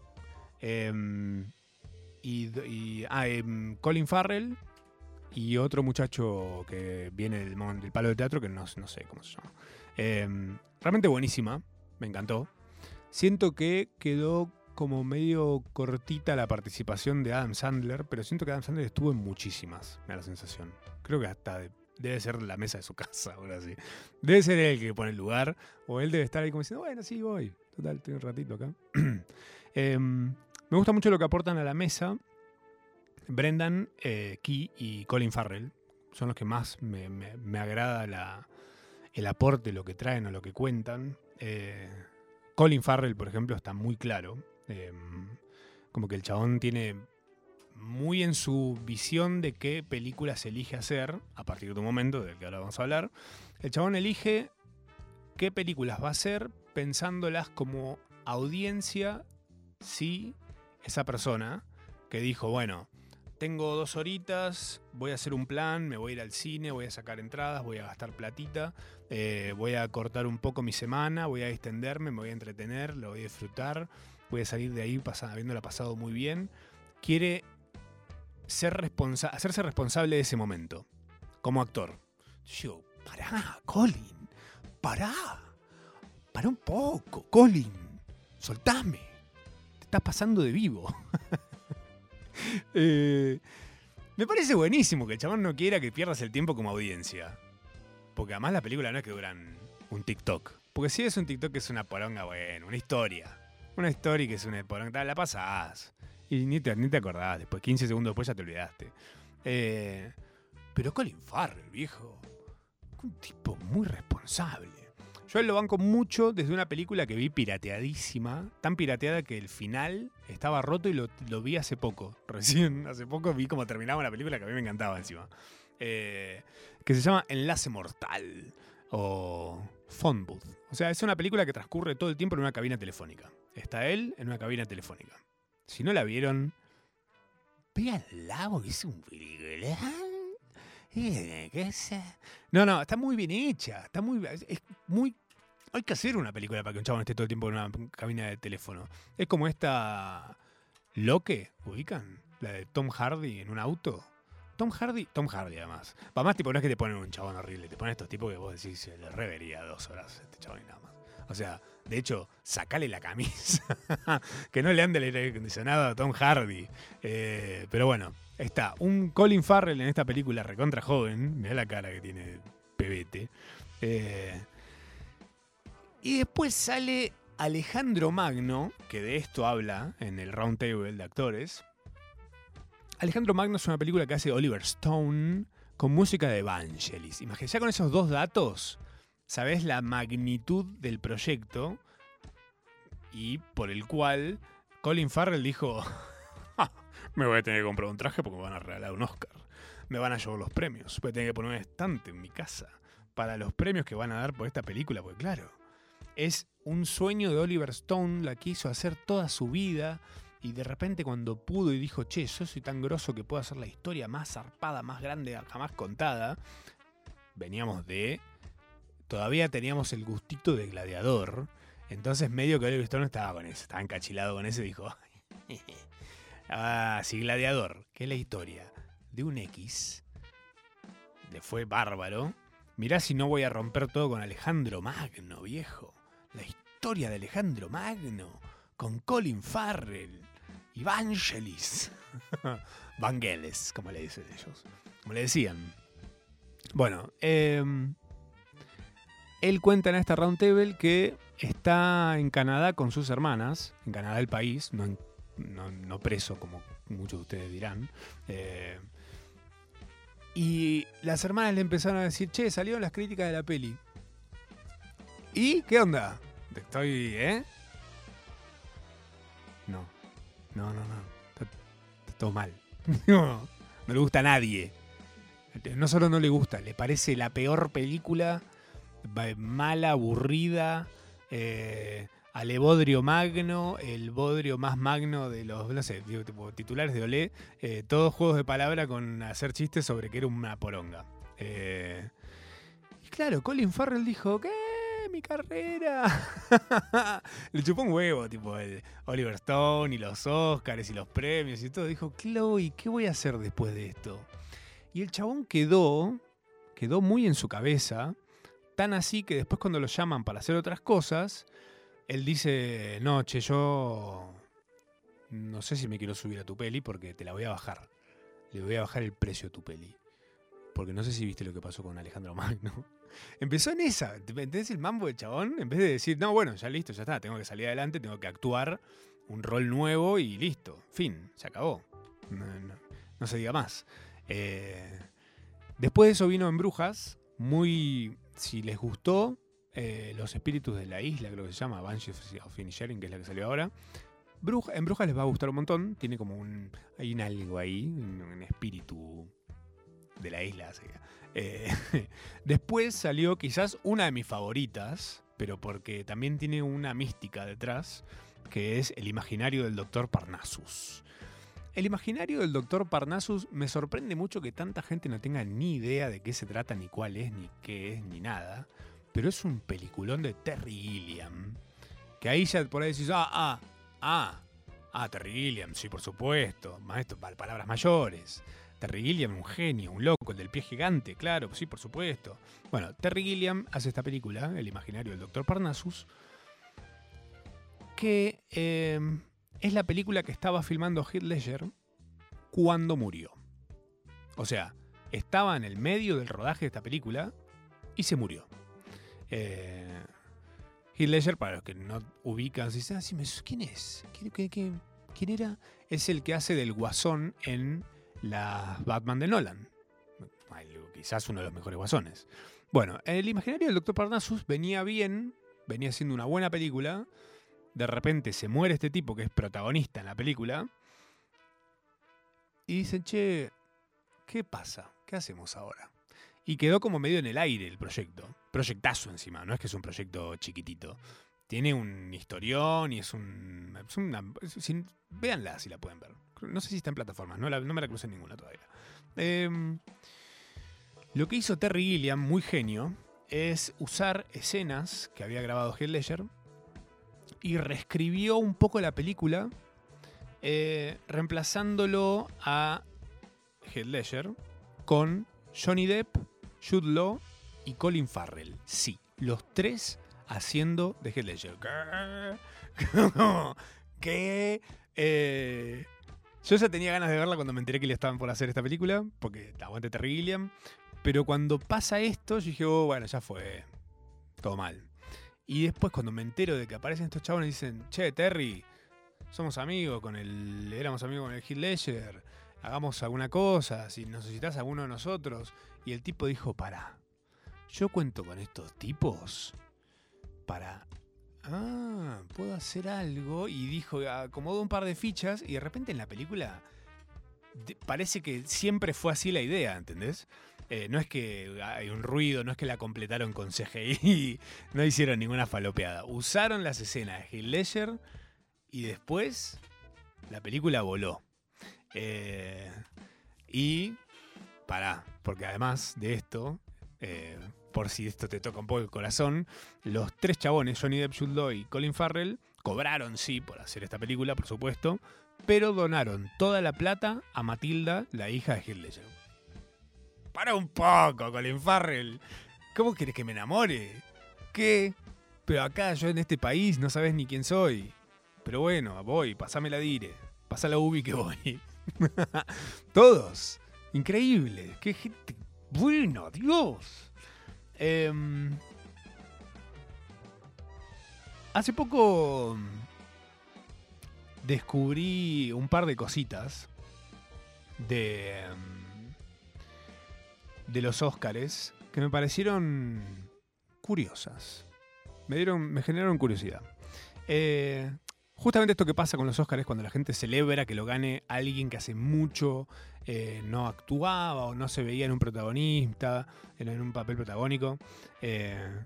em, y, ah, em, Colin Farrell y otro muchacho que viene del, del palo de teatro que no, no sé cómo se llama. Em, realmente buenísima, me encantó. Siento que quedó como medio cortita la participación de Adam Sandler, pero siento que Adam Sandler estuvo en muchísimas, me da la sensación. Creo que hasta de- debe ser la mesa de su casa, ahora sí. Debe ser él que pone el lugar, o él debe estar ahí como diciendo, bueno, sí, voy. Total, estoy un ratito acá. Em, me gusta mucho lo que aportan a la mesa Brendan, eh, Key y Colin Farrell. Son los que más me, me- me agrada la- el aporte, lo que traen o lo que cuentan. Eh, Colin Farrell, por ejemplo, está muy claro. Eh, como que el chabón tiene muy en su visión de qué películas elige hacer, a partir de un momento del que ahora vamos a hablar. El chabón elige qué películas va a hacer pensándolas como audiencia si esa persona que dijo, bueno, tengo dos horitas, voy a hacer un plan, me voy a ir al cine, voy a sacar entradas, voy a gastar platita, eh, voy a cortar un poco mi semana, voy a extenderme, me voy a entretener, lo voy a disfrutar, voy a salir de ahí pasa- habiéndola pasado muy bien. Quiere ser hacerse responsable de ese momento, como actor. Yo, pará, Colin, pará, pará un poco, Colin, soltame, te estás pasando de vivo. Eh, me parece buenísimo que el chabón no quiera que pierdas el tiempo como audiencia. Porque además la película no es que duran un TikTok. Porque si es un TikTok es una poronga, bueno, una historia. Una historia que es una poronga, la pasás. Y ni te, ni te acordás, después 15 segundos después ya te olvidaste. Eh, pero Colin Farrell, viejo. Un tipo muy responsable. Yo lo banco mucho desde una película que vi pirateadísima, tan pirateada que el final estaba roto y lo, vi hace poco. Recién, hace poco vi cómo terminaba una película que a mí me encantaba encima. Eh, que se llama Enlace Mortal o Phone Booth. O sea, es una película que transcurre todo el tiempo en una cabina telefónica. Está él en una cabina telefónica. Si no la vieron, véanla porque es un película. Eh. No, no, está muy bien hecha. Está muy. Es muy. Hay que hacer una película para que un chabón esté todo el tiempo en una cabina de teléfono. Es como esta. Loque, ¿ubican? La de Tom Hardy en un auto. Tom Hardy, Tom Hardy además. Para más, tipo, no es que te ponen un chabón horrible, te ponen estos tipos que vos decís, se le revería dos horas a este chabón y nada más. O sea, de hecho, sacale la camisa. que no le ande el aire acondicionado a Tom Hardy. Eh, pero bueno, está un Colin Farrell en esta película recontra joven. Mirá la cara que tiene pebete. Eh, y después sale Alejandro Magno, que de esto habla en el Round Table de actores. Alejandro Magno es una película que hace Oliver Stone con música de Evangelis. Imagínate, ya con esos dos datos, sabes la magnitud del proyecto y por el cual Colin Farrell dijo: "Ja, Me voy a tener que comprar un traje porque me van a regalar un Oscar. Me van a llevar los premios. Voy a tener que poner un estante en mi casa para los premios que van a dar por esta película, porque claro, es un sueño de Oliver Stone, la quiso hacer toda su vida. Y de repente cuando pudo y dijo, che, yo soy tan grosso que puedo hacer la historia más zarpada, más grande jamás contada, veníamos de... Todavía teníamos el gustito de gladiador. Entonces medio que Oliver Stone estaba con eso, estaba encachilado con eso y dijo, ah, sí, gladiador, que es la historia de un X. Le fue bárbaro. Mirá si no voy a romper todo con Alejandro Magno, viejo. La historia de Alejandro Magno con Colin Farrell y Vangelis. Vangelis, como le dicen ellos. Como le decían. Bueno, eh, él cuenta en esta roundtable que está en Canadá con sus hermanas, en Canadá el país, no- no preso como muchos de ustedes dirán. Eh, y las hermanas le empezaron a decir, che, salieron las críticas de la peli. ¿Y qué onda? Estoy, ¿eh? No, no, no, no. Está, todo mal. No, le gusta a nadie. No solo no le gusta, le parece la peor película, mala, aburrida, eh, magno, el bodrio más magno de los, no sé, titulares de Olé, eh, todos juegos de palabra con hacer chistes sobre que era una poronga. Eh, y claro, Colin Farrell dijo, ¿qué? Mi carrera. Le chupó un huevo, tipo el Oliver Stone y los Oscars y los premios y todo. Dijo, Chloe, ¿qué voy a hacer después de esto? Y el chabón quedó, quedó muy en su cabeza, tan así que después cuando lo llaman para hacer otras cosas, él dice, no, che, yo no sé si me quiero subir a tu peli porque te la voy a bajar. Le voy a bajar el precio a tu peli. Porque no sé si viste lo que pasó con Alejandro Magno. Empezó en esa, ¿entendés el mambo del chabón? En vez de decir, no, bueno, ya listo, ya está, tengo que salir adelante, tengo que actuar un rol nuevo y listo. Fin, se acabó. No, no- no se diga más. Eh, después de eso vino en Brujas, muy, si les gustó, eh, Los Espíritus de la Isla, creo que se llama, Banshees of Inisherin, que es la que salió ahora. Bruja, en Brujas les va a gustar un montón. Tiene como un. Hay un algo ahí, un espíritu de la isla. eh, después salió quizás una de mis favoritas, pero porque también tiene una mística detrás, que es el imaginario del Doctor Parnassus. El imaginario del Doctor Parnassus me sorprende mucho que tanta gente no tenga ni idea de qué se trata, ni cuál es, ni qué es, ni nada. Pero es un peliculón de Terry Gilliam. Que ahí ya por ahí decís, ah, ah, ah, ah, Terry Gilliam, sí, por supuesto. Maestro, pa- palabras mayores. Terry Gilliam, un genio, un loco, el del pie gigante, claro, sí, por supuesto. Bueno, Terry Gilliam hace esta película, El imaginario del Doctor Parnassus, que eh, es la película que estaba filmando Heath cuando murió. O sea, estaba en el medio del rodaje de esta película y se murió. Eh, para los que no ubican, se dicen, ah, sí, ¿quién es? ¿Quién, qué- qué- quién era? Es el que hace del guasón en la Batman de Nolan. Quizás uno de los mejores guasones. Bueno, el imaginario del Dr. Parnassus venía bien, venía siendo una buena película. De repente se muere este tipo que es protagonista en la película. Y dicen, che, ¿qué pasa? ¿Qué hacemos ahora? Y quedó como medio en el aire el proyecto. Proyectazo encima, no es que es un proyecto chiquitito. Tiene un historión y es un. Es una, es- si la pueden ver. No sé si está en plataformas, no, la- no me la crucé ninguna todavía. Em, lo que hizo Terry Gilliam, muy genio, es usar escenas que había grabado Heath y reescribió un poco la película, eh, reemplazándolo a Heath con Johnny Depp, Jude Law y Colin Farrell. Sí, los tres haciendo de Heath Ledger. ¿Qué? Eh, yo ya tenía ganas de verla cuando me enteré que le estaban por hacer esta película, porque aguante Terry Gilliam. Pero cuando pasa esto, yo dije, oh, bueno, ya fue. Todo mal. Y después, cuando me entero de que aparecen estos chabones, dicen, che, Terry, somos amigos con el. Éramos amigos con el Heath Ledger. Hagamos alguna cosa, si necesitas alguno de nosotros. Y el tipo dijo, pará. Yo cuento con estos tipos para. Ah, puedo hacer algo. Y dijo, acomodó un par de fichas. Y de repente en la película. parece que siempre fue así la idea, ¿entendés? Eh, no es que hay un ruido, no es que la completaron con CGI, no hicieron ninguna falopeada. Usaron las escenas de Heath Ledger y después la película voló. Eh, y pará, porque además de esto, eh, por si esto te toca un poco el corazón, los tres chabones, Johnny Depp, Jude y Colin Farrell, cobraron sí por hacer esta película, por supuesto, pero donaron toda la plata a Matilda, la hija de Heath Ledger. Para un poco, Colin Farrell. ¿Cómo quieres que me enamore? ¿Qué? Pero acá yo en este país no sabes ni quién soy. Pero bueno, voy, pasame la dire. Pasa la ubi que voy. Todos. Increíble. Qué gente. Bueno, Dios. Em, hace poco descubrí un par de cositas de, em, de los Óscares que me parecieron curiosas. Me, dieron, me generaron curiosidad. Eh, justamente esto que pasa con los Óscares cuando la gente celebra que lo gane alguien que hace mucho eh, no actuaba o no se veía en un protagonista, en, un papel protagónico. eh,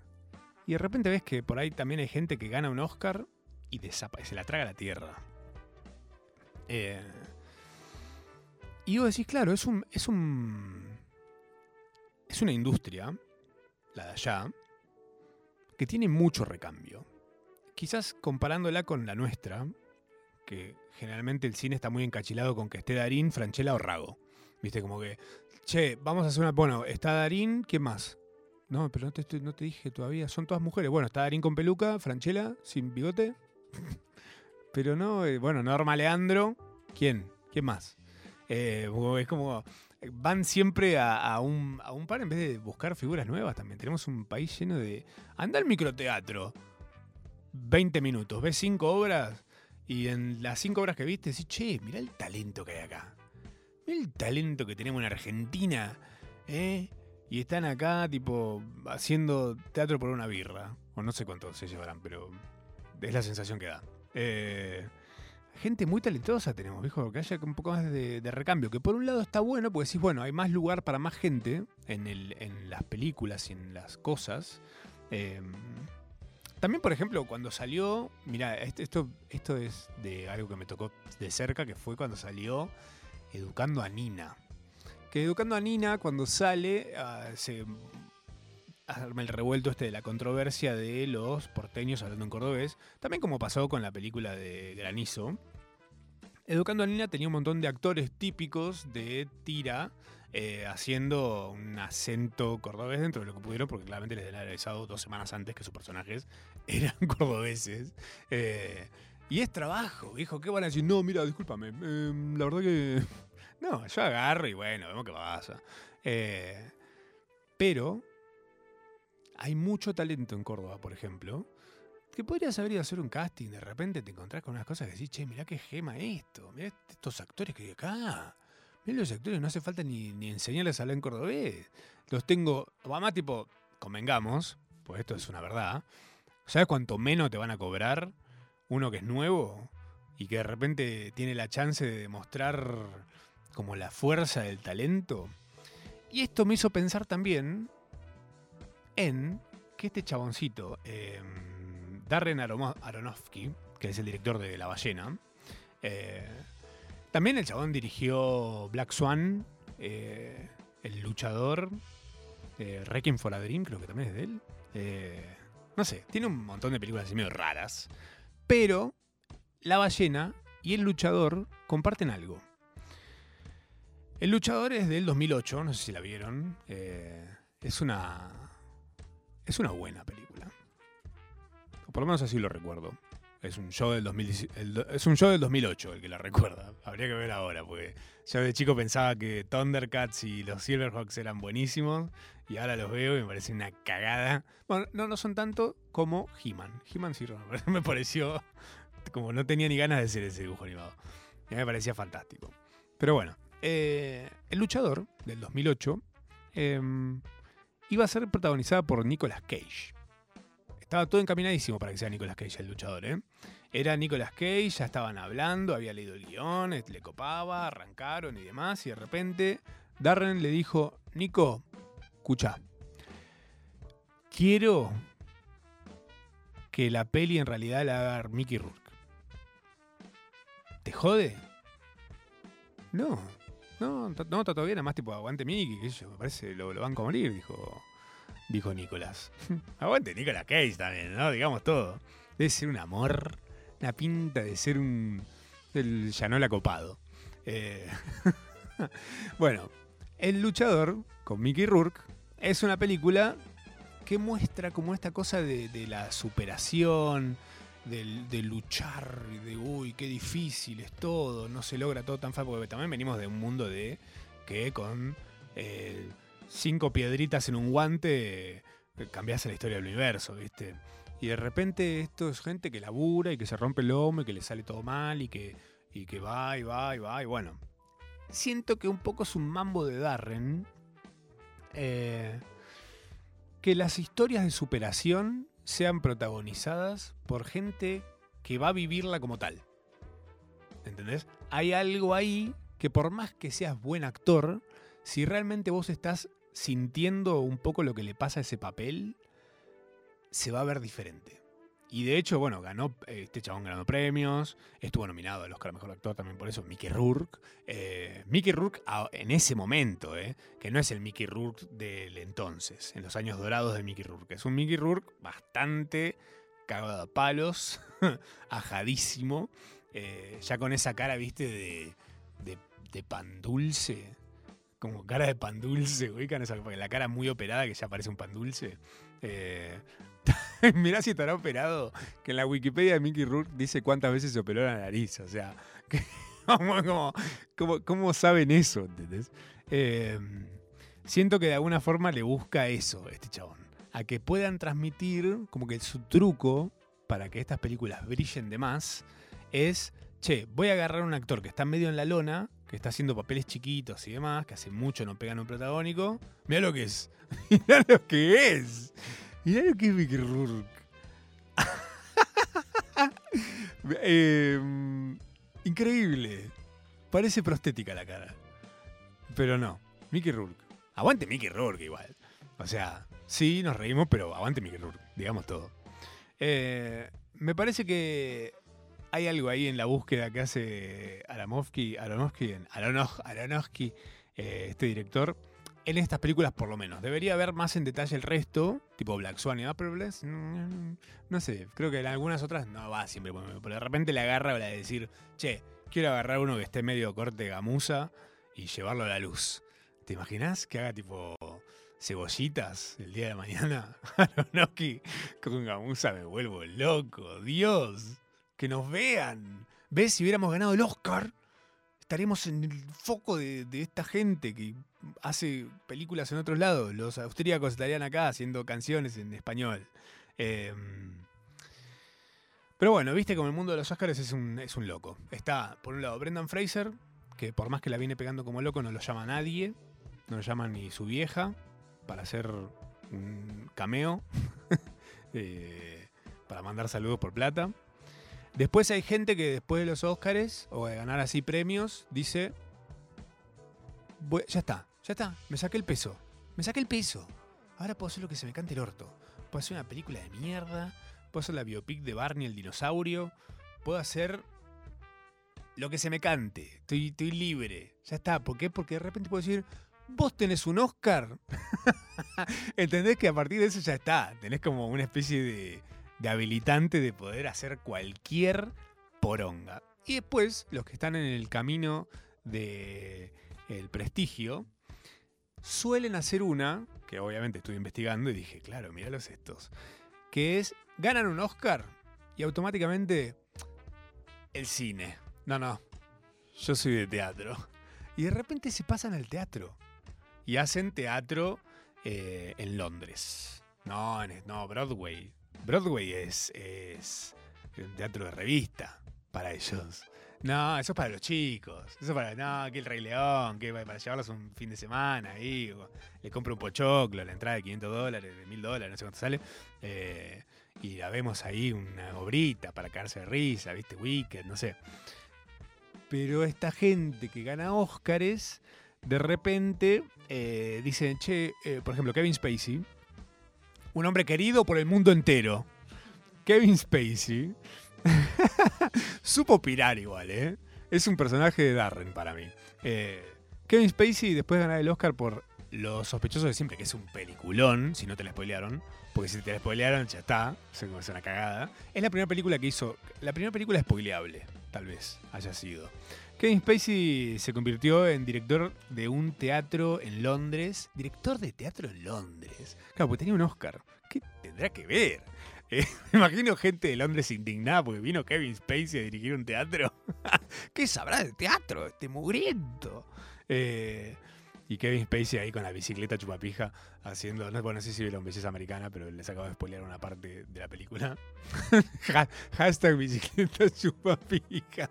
y de repente ves que por ahí también hay gente que gana un Oscar y se la traga a la tierra. Eh, y vos decís, claro, es un. es un. Es una industria, la de allá, que tiene mucho recambio. Quizás comparándola con la nuestra, que generalmente el cine está muy encachilado con que esté Darín, Franchella o Rago. Viste, como que, che, vamos a hacer una. Bueno, está Darín, ¿quién más? No, pero no te, no te dije todavía, son todas mujeres. Bueno, está Darín con peluca, Franchella sin bigote. pero no, eh, bueno, Norma Leandro, ¿quién? ¿Quién más? Eh, es como. Van siempre a, a un, a un par en vez de buscar figuras nuevas también. Tenemos un país lleno de. Anda al microteatro. 20 minutos, ves cinco obras y en las cinco obras que viste decís, che, mirá el talento que hay acá. Mirá el talento que tenemos en Argentina. ¿eh? Y están acá, tipo, haciendo teatro por una birra. O no sé cuánto se llevarán, pero es la sensación que da. Eh, gente muy talentosa tenemos, viejo, que haya un poco más de, de recambio. Que por un lado está bueno, porque decís, bueno, hay más lugar para más gente en, el, en las películas y en las cosas. Eh, también, por ejemplo, cuando salió, mira, esto, esto es de algo que me tocó de cerca, que fue cuando salió Educando a Nina. Que Educando a Nina, cuando sale, ah, se arma el revuelto este de la controversia de los porteños hablando en cordobés. También como pasó con la película de Granizo. Educando a Nina tenía un montón de actores típicos de tira eh, haciendo un acento cordobés dentro de lo que pudieron, porque claramente les habían avisado dos semanas antes que sus personajes eran cordobeses. Eh, y es trabajo, viejo. ¿Qué van a decir? No, mira, discúlpame. eh, la verdad que. No, yo agarro y bueno, vemos qué pasa. Eh, pero hay mucho talento en Córdoba, por ejemplo, que podrías haber ido a hacer un casting. De repente te encontrás con unas cosas que decís, che, mirá qué gema esto. Mirá estos actores que hay acá. Mirá los actores, no hace falta ni, ni enseñarles a hablar en cordobés. Los tengo, además, tipo, convengamos, pues esto es una verdad. ¿Sabes cuánto menos te van a cobrar uno que es nuevo y que de repente tiene la chance de demostrar como la fuerza del talento? Y esto me hizo pensar también en que este chaboncito, eh, Darren Aronofsky, que es el director de La Ballena, eh, también el chabón dirigió Black Swan, eh, El Luchador, eh, Requiem for a Dream, creo que también es de él. Eh, no sé, tiene un montón de películas así medio raras. Pero La Ballena y El Luchador comparten algo. El Luchador es del 2008, no sé si la vieron. eh, es una. Es una buena película. Por lo menos así lo recuerdo. Es un show del 2010 el do- es un show del 2008 el que la recuerda. Habría que ver ahora, porque yo de chico pensaba que Thundercats y los Silverhawks eran buenísimos. Y ahora los veo y me parece una cagada. Bueno, no, no son tanto como He-Man. He-Man sí me pareció como no tenía ni ganas de hacer ese dibujo animado. Y a mí me parecía fantástico. Pero bueno, eh, El Luchador del 2008 eh, iba a ser protagonizada por Nicolas Cage. Estaba todo encaminadísimo para que sea Nicolas Cage el luchador, ¿eh? Era Nicolas Cage, ya estaban hablando, había leído el guion, le copaba, arrancaron y demás, y de repente Darren le dijo, Nico, escucha, quiero que la peli en realidad la haga Mickey Rourke. ¿Te jode? No, no, no, está todo bien, además tipo, aguante Mickey, que yo, me parece, lo, lo van a morir, dijo, dijo Nicolás. aguante Nicolas Cage también, ¿no? Digamos todo. Debe ser un amor, una pinta de ser un, el Llanola copado. Eh, bueno, El luchador, con Mickey Rourke, es una película que muestra como esta cosa de, de la superación, del- de, luchar, y de uy, qué difícil es todo, no se logra todo tan fácil, porque también venimos de un mundo de que con eh, cinco piedritas en un guante eh, cambias la historia del universo, ¿viste? Y de repente esto es gente que labura y que se rompe el lomo y que le sale todo mal y que, y que va y va y va y bueno. Siento que un poco es un mambo de Darren. eh, que las historias de superación sean protagonizadas por gente que va a vivirla como tal. ¿Entendés? Hay algo ahí que por más que seas buen actor, si realmente vos estás sintiendo un poco lo que le pasa a ese papel, se va a ver diferente. Y de hecho, bueno, ganó, este chabón ganó premios, estuvo nominado al Oscar Mejor Actor también por eso, Mickey Rourke. Eh, Mickey Rourke en ese momento, eh, que no es el Mickey Rourke del entonces, en los años dorados de Mickey Rourke. Es un Mickey Rourke bastante cagado a palos, ajadísimo, eh, ya con esa cara, viste, de, de pan dulce. Como cara de pan dulce, ubican esa la cara muy operada que ya parece un pan dulce. Eh, mirá si estará operado, que en la Wikipedia de Mickey Rourke dice cuántas veces se operó la nariz. O sea, que- ¿cómo, saben eso? ¿entendés? Eh, siento que de alguna forma le busca eso este chabón. A que puedan transmitir como que su truco para que estas películas brillen de más es, che, voy a agarrar a un actor que está medio en la lona, que está haciendo papeles chiquitos y demás, que hace mucho no pegan un protagónico. Mira lo que es. Mira lo que es. Mirá lo que es Mickey Rourke. Eh, Increíble. Parece prostética la cara. Pero no. Mickey Rourke. Aguante Mickey Rourke igual. O sea, sí, nos reímos, pero aguante Mickey Rourke. Digamos todo. Eh, me parece que hay algo ahí en la búsqueda que hace Aronofsky, Aronofsky, Aronof- eh, este director, en estas películas por lo menos. Debería ver más en detalle el resto, tipo Black Swan y Appleblass. mm, No sé, creo que en algunas otras no va siempre, pero de repente le agarra de decir, che, quiero agarrar uno que esté medio corte gamuza y llevarlo a la luz. ¿Te imaginas que haga tipo cebollitas el día de mañana? Aronofsky con gamuza me vuelvo loco, Dios que nos vean. ¿Ves? Si hubiéramos ganado el Oscar, estaríamos en el foco de, esta gente que hace películas en otros lados. Los austríacos estarían acá haciendo canciones en español. Eh, pero bueno, viste como el mundo de los Oscars es un, es un loco. Está, por un lado, Brendan Fraser, que por más que la viene pegando como loco, no lo llama nadie. No lo llama ni su vieja para hacer un cameo. eh, para mandar saludos por plata. Después hay gente que después de los Oscars o de ganar así premios dice, "Bue- ya está, ya está, me saqué el peso, me saqué el peso. Ahora puedo hacer lo que se me cante el orto. Puedo hacer una película de mierda, puedo hacer la biopic de Barney el dinosaurio, puedo hacer lo que se me cante. Estoy, estoy libre, ya está. ¿Por qué? Porque de repente puedo decir, vos tenés un Oscar. ¿Entendés que a partir de eso ya está? Tenés como una especie de, de habilitante de poder hacer cualquier poronga. Y después, los que están en el camino de el prestigio, suelen hacer una, que obviamente estuve investigando y dije, claro, míralos estos, que es, ganan un Oscar y automáticamente el cine. No, no, yo soy de teatro. Y de repente se pasan al teatro y hacen teatro eh, en Londres. No, no, Broadway. Broadway es, es un teatro de revista para ellos. No, eso es para los chicos. Eso es para, no, que el Rey León, que para llevarlos un fin de semana ahí. le compro un pochoclo, la entrada de 500 dólares, de 1000 dólares, no sé cuánto sale. eh, y la vemos ahí, una obrita para caerse de risa, ¿viste? Wicked, no sé. Pero esta gente que gana Óscares, de repente eh, dicen, che, eh, por ejemplo, Kevin Spacey, un hombre querido por el mundo entero. Kevin Spacey supo pirar igual, ¿eh? Es un personaje de Darren para mí. Eh, Kevin Spacey después de ganar el Oscar por Los sospechosos de siempre, que es un peliculón, si no te la spoilearon. Porque si te la spoilearon, ya está. Es como- es una cagada. Es la primera película que hizo. La primera película spoileable, tal vez haya sido. Kevin Spacey se convirtió en director de un teatro en Londres. Director de teatro en Londres. Claro, porque tenía un Oscar. ¿Qué tendrá que ver? Eh, me imagino gente de Londres indignada porque vino Kevin Spacey a dirigir un teatro. ¿Qué sabrá de teatro? Este mugriento. Eh, y Kevin Spacey ahí con la bicicleta chupapija haciendo. No, bueno, no sé si vieron Belleza Americana, pero les acabo de spoilear una parte de la película. Ha- Hashtag bicicleta chupapija.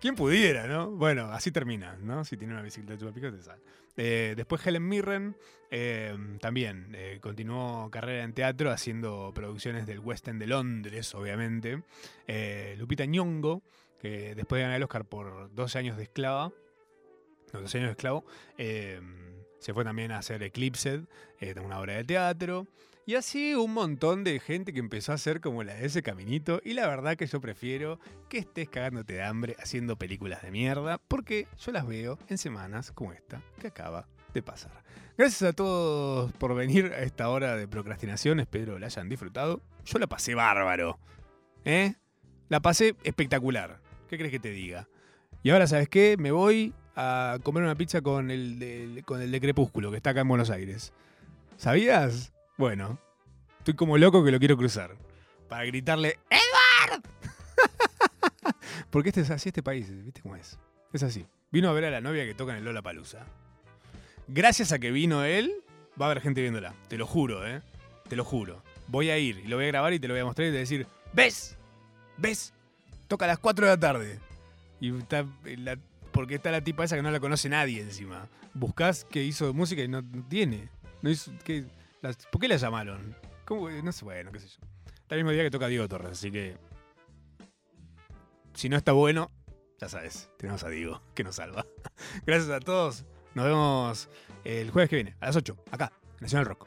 ¿Quién pudiera, no? Bueno, así termina, ¿no? Si tiene una bicicleta chupapija, te sale. Eh, después Helen Mirren eh, también eh, continuó carrera en teatro haciendo producciones del West End de Londres, obviamente. Lupita Nyong'o, que después de ganar el Oscar por 12 años de esclava, no, 12 años de esclavo, se fue también a hacer Eclipsed, una obra de teatro. Y así un montón de gente que empezó a hacer como la de ese caminito. Y la verdad que yo prefiero que estés cagándote de hambre haciendo películas de mierda, porque yo las veo en semanas como esta que acaba de pasar. Gracias a todos por venir a esta hora de procrastinación, espero la hayan disfrutado. Yo la pasé bárbaro, ¿eh? La pasé espectacular. ¿Qué crees que te diga? Y ahora, ¿sabes qué? Me voy a comer una pizza con el de, con el de Crepúsculo, que está acá en Buenos Aires. ¿Sabías? Bueno, estoy como loco que lo quiero cruzar. Para gritarle, ¡Edward! Porque este es así este país, ¿viste cómo es? Es así. Vino a ver a la novia que toca en el Lola Palusa. Gracias a que vino él, va a haber gente viéndola. Te lo juro, ¿eh? Te lo juro. Voy a ir y lo voy a grabar y te lo voy a mostrar y te voy a decir, ¿ves? ¿Ves? Toca a las 4 de la tarde. Y está la- porque está la tipa esa que no la conoce nadie encima. Buscás que hizo música y no, tiene. No hizo. ¿Por qué la llamaron? ¿Cómo? No sé, bueno, qué sé yo. Está el mismo día que toca Diego Torres, así que. Si no está bueno, Ya sabes, tenemos a Diego, que nos salva. Gracias a todos. Nos vemos el jueves que viene, a las 8, acá, Nacional Rock.